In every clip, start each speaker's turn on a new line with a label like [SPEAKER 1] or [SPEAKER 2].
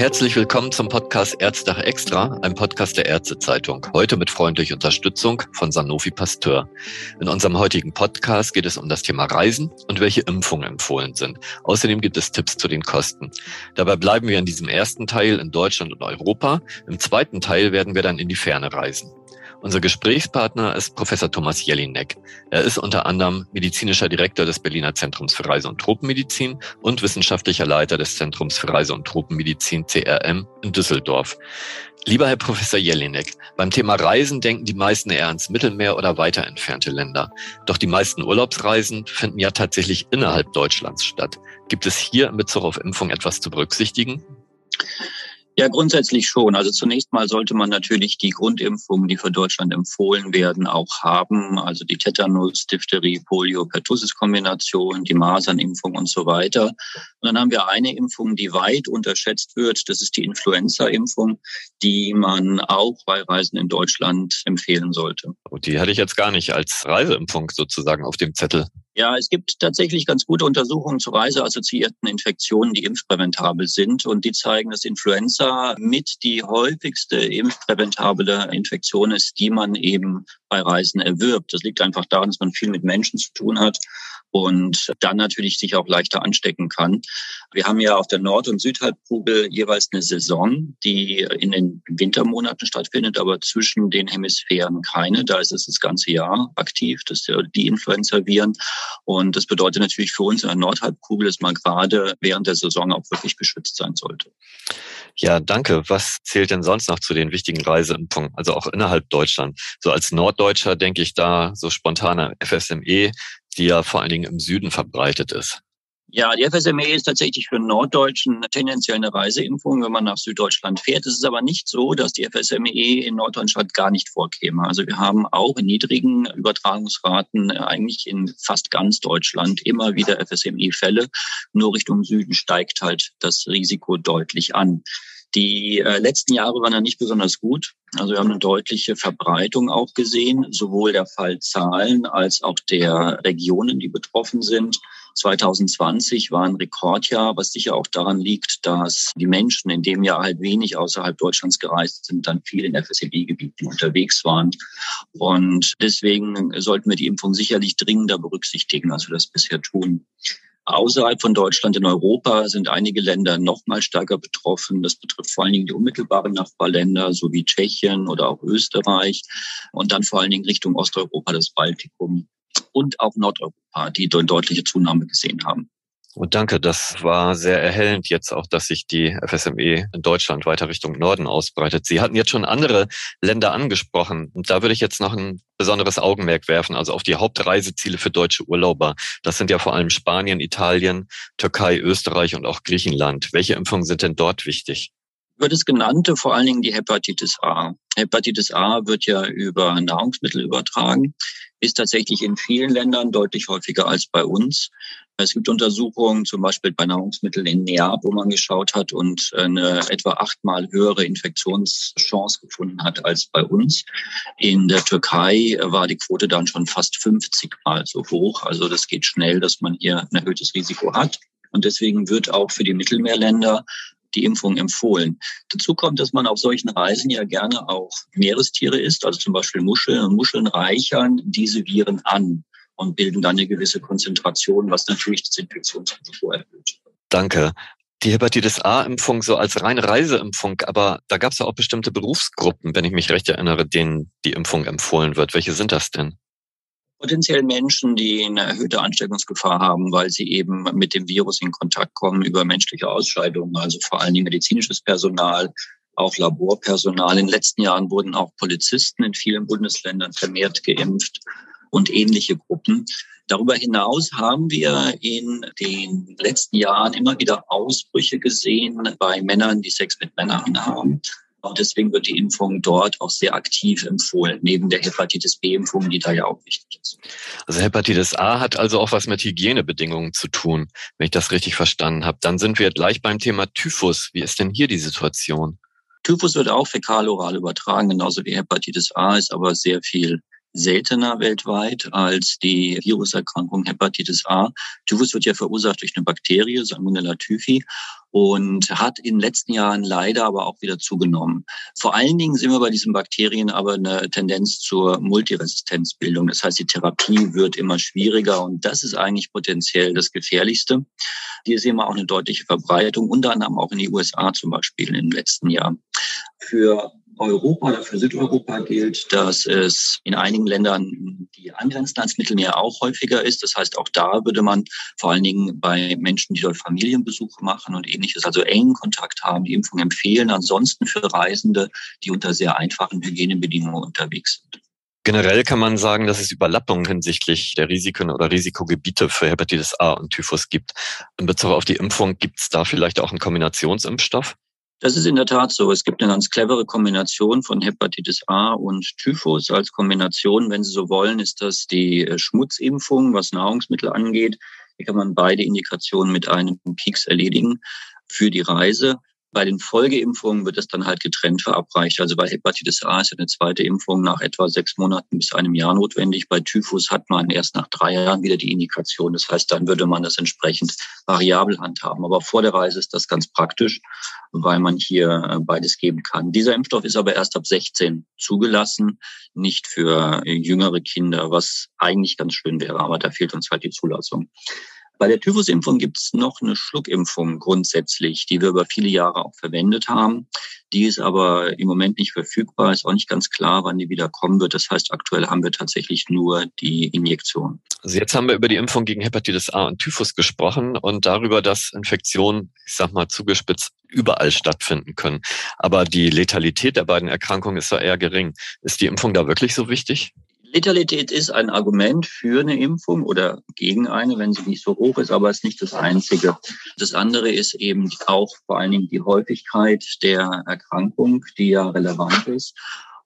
[SPEAKER 1] Herzlich willkommen zum Podcast Ärztag Extra, einem Podcast der Ärztezeitung. Heute mit freundlicher Unterstützung von Sanofi Pasteur. In unserem heutigen Podcast geht es um das Thema Reisen und welche Impfungen empfohlen sind. Außerdem gibt es Tipps zu den Kosten. Dabei bleiben wir in diesem ersten Teil in Deutschland und Europa. Im zweiten Teil werden wir dann in die Ferne reisen. Unser Gesprächspartner ist Professor Thomas Jelinek. Er ist unter anderem medizinischer Direktor des Berliner Zentrums für Reise- und Tropenmedizin und wissenschaftlicher Leiter des Zentrums für Reise- und Tropenmedizin CRM in Düsseldorf. Lieber Herr Professor Jelinek, beim Thema Reisen denken die meisten eher ans Mittelmeer oder weiter entfernte Länder. Doch die meisten Urlaubsreisen finden ja tatsächlich innerhalb Deutschlands statt. Gibt es hier in Bezug auf Impfung etwas zu berücksichtigen?
[SPEAKER 2] Ja, grundsätzlich schon. Also zunächst mal sollte man natürlich die Grundimpfungen, die für Deutschland empfohlen werden, auch haben. Also die Tetanus, Diphtherie, Polio, Pertussis-Kombination, die Masernimpfung und so weiter. Und dann haben wir eine Impfung, die weit unterschätzt wird. Das ist die Influenza-Impfung, die man auch bei Reisen in Deutschland empfehlen sollte.
[SPEAKER 1] Und die hatte ich jetzt gar nicht als Reiseimpfung sozusagen auf dem Zettel.
[SPEAKER 2] Ja, es gibt tatsächlich ganz gute Untersuchungen zu reiseassoziierten Infektionen, die impfpräventabel sind. Und die zeigen, dass Influenza mit die häufigste impfpräventable Infektion ist, die man eben bei Reisen erwirbt. Das liegt einfach daran, dass man viel mit Menschen zu tun hat und dann natürlich sich auch leichter anstecken kann. Wir haben ja auf der Nord- und Südhalbkugel jeweils eine Saison, die in den Wintermonaten stattfindet, aber zwischen den Hemisphären keine. Da ist es das ganze Jahr aktiv, das die Influenza-Viren. Und das bedeutet natürlich für uns in der Nordhalbkugel, dass man gerade während der Saison auch wirklich geschützt sein sollte.
[SPEAKER 1] Ja, danke. Was zählt denn sonst noch zu den wichtigen Reiseimpfungen, also auch innerhalb Deutschland? So als Norddeutscher denke ich da so spontaner FSME, die ja vor allen Dingen im Süden verbreitet ist.
[SPEAKER 2] Ja, die FSME ist tatsächlich für Norddeutschen tendenziell eine Reiseimpfung, wenn man nach Süddeutschland fährt. Es ist aber nicht so, dass die FSME in Norddeutschland gar nicht vorkäme. Also wir haben auch in niedrigen Übertragungsraten eigentlich in fast ganz Deutschland immer wieder FSME-Fälle. Nur Richtung Süden steigt halt das Risiko deutlich an. Die äh, letzten Jahre waren ja nicht besonders gut. Also wir haben eine deutliche Verbreitung auch gesehen, sowohl der Fallzahlen als auch der Regionen, die betroffen sind. 2020 war ein Rekordjahr, was sicher auch daran liegt, dass die Menschen in dem Jahr halt wenig außerhalb Deutschlands gereist sind, dann viel in FSME-Gebieten unterwegs waren. Und deswegen sollten wir die Impfung sicherlich dringender berücksichtigen, als wir das bisher tun. Außerhalb von Deutschland in Europa sind einige Länder noch mal stärker betroffen. Das betrifft vor allen Dingen die unmittelbaren Nachbarländer, so wie Tschechien oder auch Österreich. Und dann vor allen Dingen Richtung Osteuropa, das Baltikum und auch Nordeuropa, die eine deutliche Zunahme gesehen haben.
[SPEAKER 1] Und danke, das war sehr erhellend jetzt auch, dass sich die FSME in Deutschland weiter Richtung Norden ausbreitet. Sie hatten jetzt schon andere Länder angesprochen. Und da würde ich jetzt noch ein besonderes Augenmerk werfen, also auf die Hauptreiseziele für deutsche Urlauber. Das sind ja vor allem Spanien, Italien, Türkei, Österreich und auch Griechenland. Welche Impfungen sind denn dort wichtig?
[SPEAKER 2] Über das genannte vor allen Dingen die Hepatitis A. Hepatitis A wird ja über Nahrungsmittel übertragen, ist tatsächlich in vielen Ländern deutlich häufiger als bei uns. Es gibt Untersuchungen, zum Beispiel bei Nahrungsmitteln in Neap, wo man geschaut hat und eine etwa achtmal höhere Infektionschance gefunden hat als bei uns. In der Türkei war die Quote dann schon fast 50 Mal so hoch. Also das geht schnell, dass man hier ein erhöhtes Risiko hat. Und deswegen wird auch für die Mittelmeerländer die Impfung empfohlen. Dazu kommt, dass man auf solchen Reisen ja gerne auch Meerestiere isst, also zum Beispiel Muscheln. Und Muscheln reichern diese Viren an und bilden dann eine gewisse Konzentration, was natürlich das Infektionsrisiko erhöht.
[SPEAKER 1] Danke. Die Hepatitis A-Impfung so als reine Reiseimpfung, aber da gab es ja auch bestimmte Berufsgruppen, wenn ich mich recht erinnere, denen die Impfung empfohlen wird. Welche sind das denn?
[SPEAKER 2] Potenziell Menschen, die eine erhöhte Ansteckungsgefahr haben, weil sie eben mit dem Virus in Kontakt kommen über menschliche Ausscheidungen, also vor allen Dingen medizinisches Personal, auch Laborpersonal. In den letzten Jahren wurden auch Polizisten in vielen Bundesländern vermehrt geimpft und ähnliche Gruppen. Darüber hinaus haben wir in den letzten Jahren immer wieder Ausbrüche gesehen bei Männern, die Sex mit Männern haben. Und deswegen wird die Impfung dort auch sehr aktiv empfohlen, neben der Hepatitis B-Impfung, die da ja auch wichtig ist.
[SPEAKER 1] Also Hepatitis A hat also auch was mit Hygienebedingungen zu tun, wenn ich das richtig verstanden habe. Dann sind wir gleich beim Thema Typhus. Wie ist denn hier die Situation?
[SPEAKER 2] Typhus wird auch fäkal-oral übertragen, genauso wie Hepatitis A, ist aber sehr viel seltener weltweit als die Viruserkrankung Hepatitis A. Typhus wird ja verursacht durch eine Bakterie, Salmonella typhi, und hat in den letzten Jahren leider aber auch wieder zugenommen. Vor allen Dingen sehen wir bei diesen Bakterien aber eine Tendenz zur Multiresistenzbildung. Das heißt, die Therapie wird immer schwieriger und das ist eigentlich potenziell das Gefährlichste. Hier sehen wir auch eine deutliche Verbreitung, unter anderem auch in die USA zum Beispiel im letzten Jahr. Für Europa oder für Südeuropa gilt, dass es in einigen Ländern die angrenzenden ans Mittelmeer auch häufiger ist. Das heißt, auch da würde man vor allen Dingen bei Menschen, die dort Familienbesuche machen und ähnliches, also engen Kontakt haben, die Impfung empfehlen. Ansonsten für Reisende, die unter sehr einfachen Hygienebedingungen unterwegs sind.
[SPEAKER 1] Generell kann man sagen, dass es Überlappungen hinsichtlich der Risiken oder Risikogebiete für Hepatitis A und Typhus gibt. In Bezug auf die Impfung gibt es da vielleicht auch einen Kombinationsimpfstoff?
[SPEAKER 2] Das ist in der Tat so. Es gibt eine ganz clevere Kombination von Hepatitis A und Typhus. Als Kombination, wenn Sie so wollen, ist das die äh, Schmutzimpfung, was Nahrungsmittel angeht. Hier kann man beide Indikationen mit einem Peaks erledigen für die Reise. Bei den Folgeimpfungen wird es dann halt getrennt verabreicht. Also bei Hepatitis A ist eine zweite Impfung nach etwa sechs Monaten bis einem Jahr notwendig. Bei Typhus hat man erst nach drei Jahren wieder die Indikation. Das heißt, dann würde man das entsprechend variabel handhaben. Aber vor der Reise ist das ganz praktisch, weil man hier äh, beides geben kann. Dieser Impfstoff ist aber erst ab 16 zugelassen, nicht für jüngere Kinder, was eigentlich ganz schön wäre. Aber da fehlt uns halt die Zulassung. Bei der Typhusimpfung gibt es noch eine Schluckimpfung grundsätzlich, die wir über viele Jahre auch verwendet haben. Die ist aber im Moment nicht verfügbar, ist auch nicht ganz klar, wann die wieder kommen wird. Das heißt, aktuell haben wir tatsächlich nur die Injektion.
[SPEAKER 1] Also jetzt haben wir über die Impfung gegen Hepatitis A und Typhus gesprochen und darüber, dass Infektionen, ich sag mal zugespitzt, überall stattfinden können. Aber die Letalität der beiden Erkrankungen ist da eher gering. Ist die Impfung da wirklich so wichtig?
[SPEAKER 2] Letalität ist ein Argument für eine Impfung oder gegen eine, wenn sie nicht so hoch ist, aber es ist nicht das einzige. Das andere ist eben auch vor allen Dingen die Häufigkeit der Erkrankung, die ja relevant ist.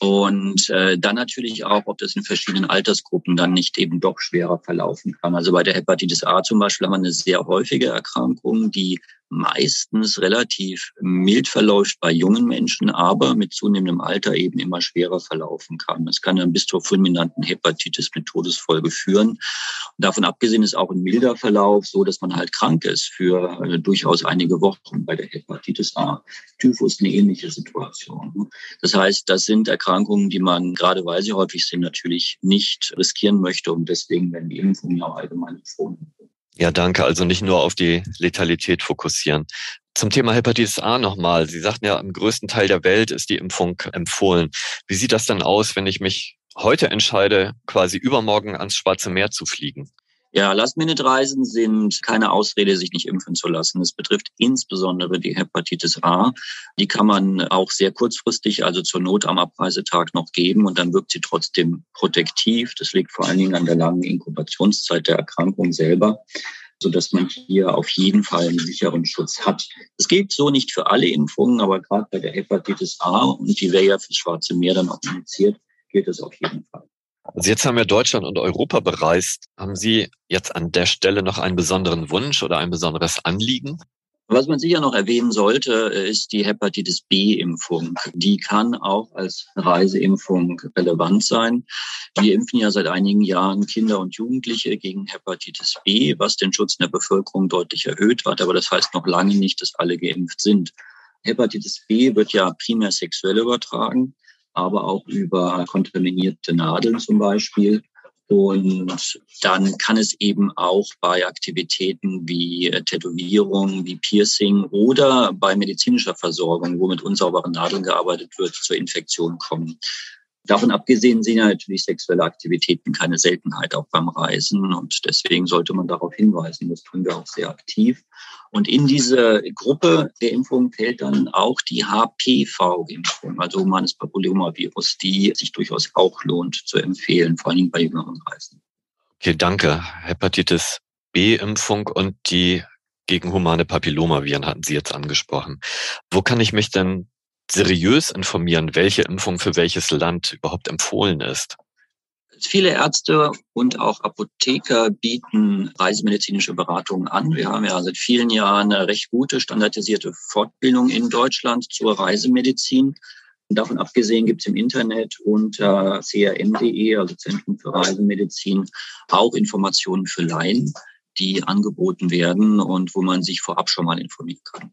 [SPEAKER 2] Und äh, dann natürlich auch, ob das in verschiedenen Altersgruppen dann nicht eben doch schwerer verlaufen kann. Also bei der Hepatitis A zum Beispiel haben wir eine sehr häufige Erkrankung, die meistens relativ mild verläuft bei jungen Menschen, aber mit zunehmendem Alter eben immer schwerer verlaufen kann. Das kann dann bis zur fulminanten Hepatitis mit Todesfolge führen. Und davon abgesehen ist auch ein milder Verlauf so, dass man halt krank ist für äh, durchaus einige Wochen bei der Hepatitis A. Typhus eine ähnliche Situation. Das heißt, das sind Erkrankungen, die man, gerade weil sie häufig sind, natürlich nicht riskieren möchte und deswegen werden die Impfungen ja auch allgemein empfohlen.
[SPEAKER 1] Ja, danke. Also nicht nur auf die Letalität fokussieren. Zum Thema Hepatitis A nochmal. Sie sagten ja, im größten Teil der Welt ist die Impfung empfohlen. Wie sieht das dann aus, wenn ich mich heute entscheide, quasi übermorgen ans Schwarze Meer zu fliegen?
[SPEAKER 2] Ja, Last-Minute-Reisen sind keine Ausrede, sich nicht impfen zu lassen. Es betrifft insbesondere die Hepatitis A. Die kann man auch sehr kurzfristig, also zur Not am Abreisetag noch geben und dann wirkt sie trotzdem protektiv. Das liegt vor allen Dingen an der langen Inkubationszeit der Erkrankung selber so dass man hier auf jeden Fall einen sicheren Schutz hat. Das gilt so nicht für alle Impfungen, aber gerade bei der Hepatitis A und die wäre ja fürs Schwarze Meer dann auch initiiert, gilt das auf jeden Fall.
[SPEAKER 1] Also jetzt haben wir Deutschland und Europa bereist. Haben Sie jetzt an der Stelle noch einen besonderen Wunsch oder ein besonderes Anliegen?
[SPEAKER 2] Was man sicher noch erwähnen sollte, ist die Hepatitis B-Impfung. Die kann auch als Reiseimpfung relevant sein. Wir impfen ja seit einigen Jahren Kinder und Jugendliche gegen Hepatitis B, was den Schutz in der Bevölkerung deutlich erhöht hat. Aber das heißt noch lange nicht, dass alle geimpft sind. Hepatitis B wird ja primär sexuell übertragen aber auch über kontaminierte Nadeln zum Beispiel. Und dann kann es eben auch bei Aktivitäten wie äh, Tätowierung, wie Piercing oder bei medizinischer Versorgung, wo mit unsauberen Nadeln gearbeitet wird, zur Infektion kommen. Davon abgesehen sind natürlich sexuelle Aktivitäten keine Seltenheit auch beim Reisen und deswegen sollte man darauf hinweisen. Das tun wir auch sehr aktiv. Und in diese Gruppe der Impfung fällt dann auch die HPV-Impfung, also humanes Papillomavirus, die sich durchaus auch lohnt zu empfehlen, vor allem bei jüngeren Reisen.
[SPEAKER 1] Okay, danke. Hepatitis B-Impfung und die gegen humane Papillomaviren hatten Sie jetzt angesprochen. Wo kann ich mich denn seriös informieren, welche Impfung für welches Land überhaupt empfohlen ist?
[SPEAKER 2] Viele Ärzte und auch Apotheker bieten reisemedizinische Beratungen an. Wir haben ja seit vielen Jahren eine recht gute standardisierte Fortbildung in Deutschland zur Reisemedizin. Davon abgesehen gibt es im Internet unter crm.de, also Zentrum für Reisemedizin, auch Informationen für Laien, die angeboten werden und wo man sich vorab schon mal informieren kann.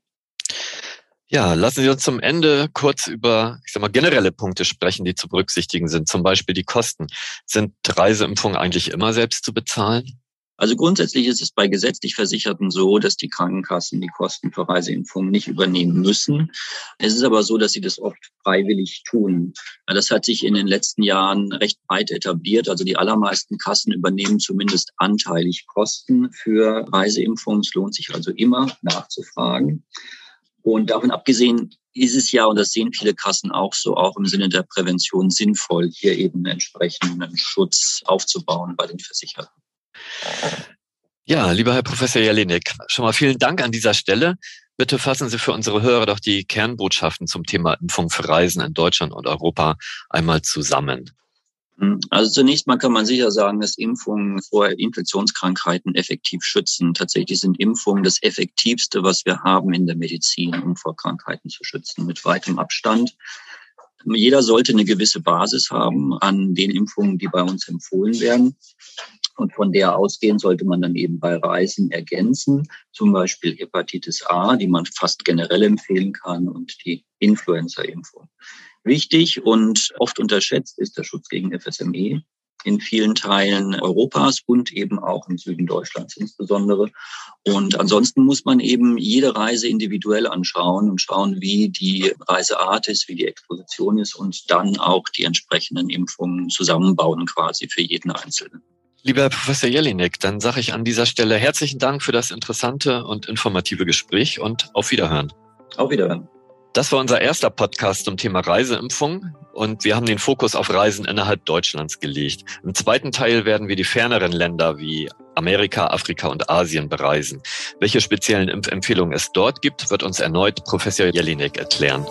[SPEAKER 1] Ja, lassen Sie uns zum Ende kurz über, ich sag mal, generelle Punkte sprechen, die zu berücksichtigen sind. Zum Beispiel die Kosten. Sind Reiseimpfungen eigentlich immer selbst zu bezahlen?
[SPEAKER 2] Also grundsätzlich ist es bei gesetzlich Versicherten so, dass die Krankenkassen die Kosten für Reiseimpfungen nicht übernehmen müssen. Es ist aber so, dass sie das oft freiwillig tun. Das hat sich in den letzten Jahren recht breit etabliert. Also die allermeisten Kassen übernehmen zumindest anteilig Kosten für Reiseimpfungen. Es lohnt sich also immer nachzufragen. Und davon abgesehen ist es ja, und das sehen viele Kassen auch so, auch im Sinne der Prävention sinnvoll, hier eben entsprechenden Schutz aufzubauen bei den Versicherten.
[SPEAKER 1] Ja, lieber Herr Professor Jelinek, schon mal vielen Dank an dieser Stelle. Bitte fassen Sie für unsere Hörer doch die Kernbotschaften zum Thema Impfung für Reisen in Deutschland und Europa einmal zusammen.
[SPEAKER 2] Also zunächst mal kann man sicher sagen, dass Impfungen vor Infektionskrankheiten effektiv schützen. Tatsächlich sind Impfungen das Effektivste, was wir haben in der Medizin, um vor Krankheiten zu schützen, mit weitem Abstand. Jeder sollte eine gewisse Basis haben an den Impfungen, die bei uns empfohlen werden. Und von der ausgehen sollte man dann eben bei Reisen ergänzen, zum Beispiel Hepatitis A, die man fast generell empfehlen kann, und die Influenza-Impfung. Wichtig und oft unterschätzt ist der Schutz gegen FSME in vielen Teilen Europas und eben auch im Süden Deutschlands insbesondere. Und ansonsten muss man eben jede Reise individuell anschauen und schauen, wie die Reiseart ist, wie die Exposition ist und dann auch die entsprechenden Impfungen zusammenbauen quasi für jeden Einzelnen.
[SPEAKER 1] Lieber Herr Professor Jelinek, dann sage ich an dieser Stelle herzlichen Dank für das interessante und informative Gespräch und auf Wiederhören.
[SPEAKER 2] Auf Wiederhören.
[SPEAKER 1] Das war unser erster Podcast zum Thema Reiseimpfung und wir haben den Fokus auf Reisen innerhalb Deutschlands gelegt. Im zweiten Teil werden wir die ferneren Länder wie Amerika, Afrika und Asien bereisen. Welche speziellen Impfempfehlungen es dort gibt, wird uns erneut Professor Jelinek erklären.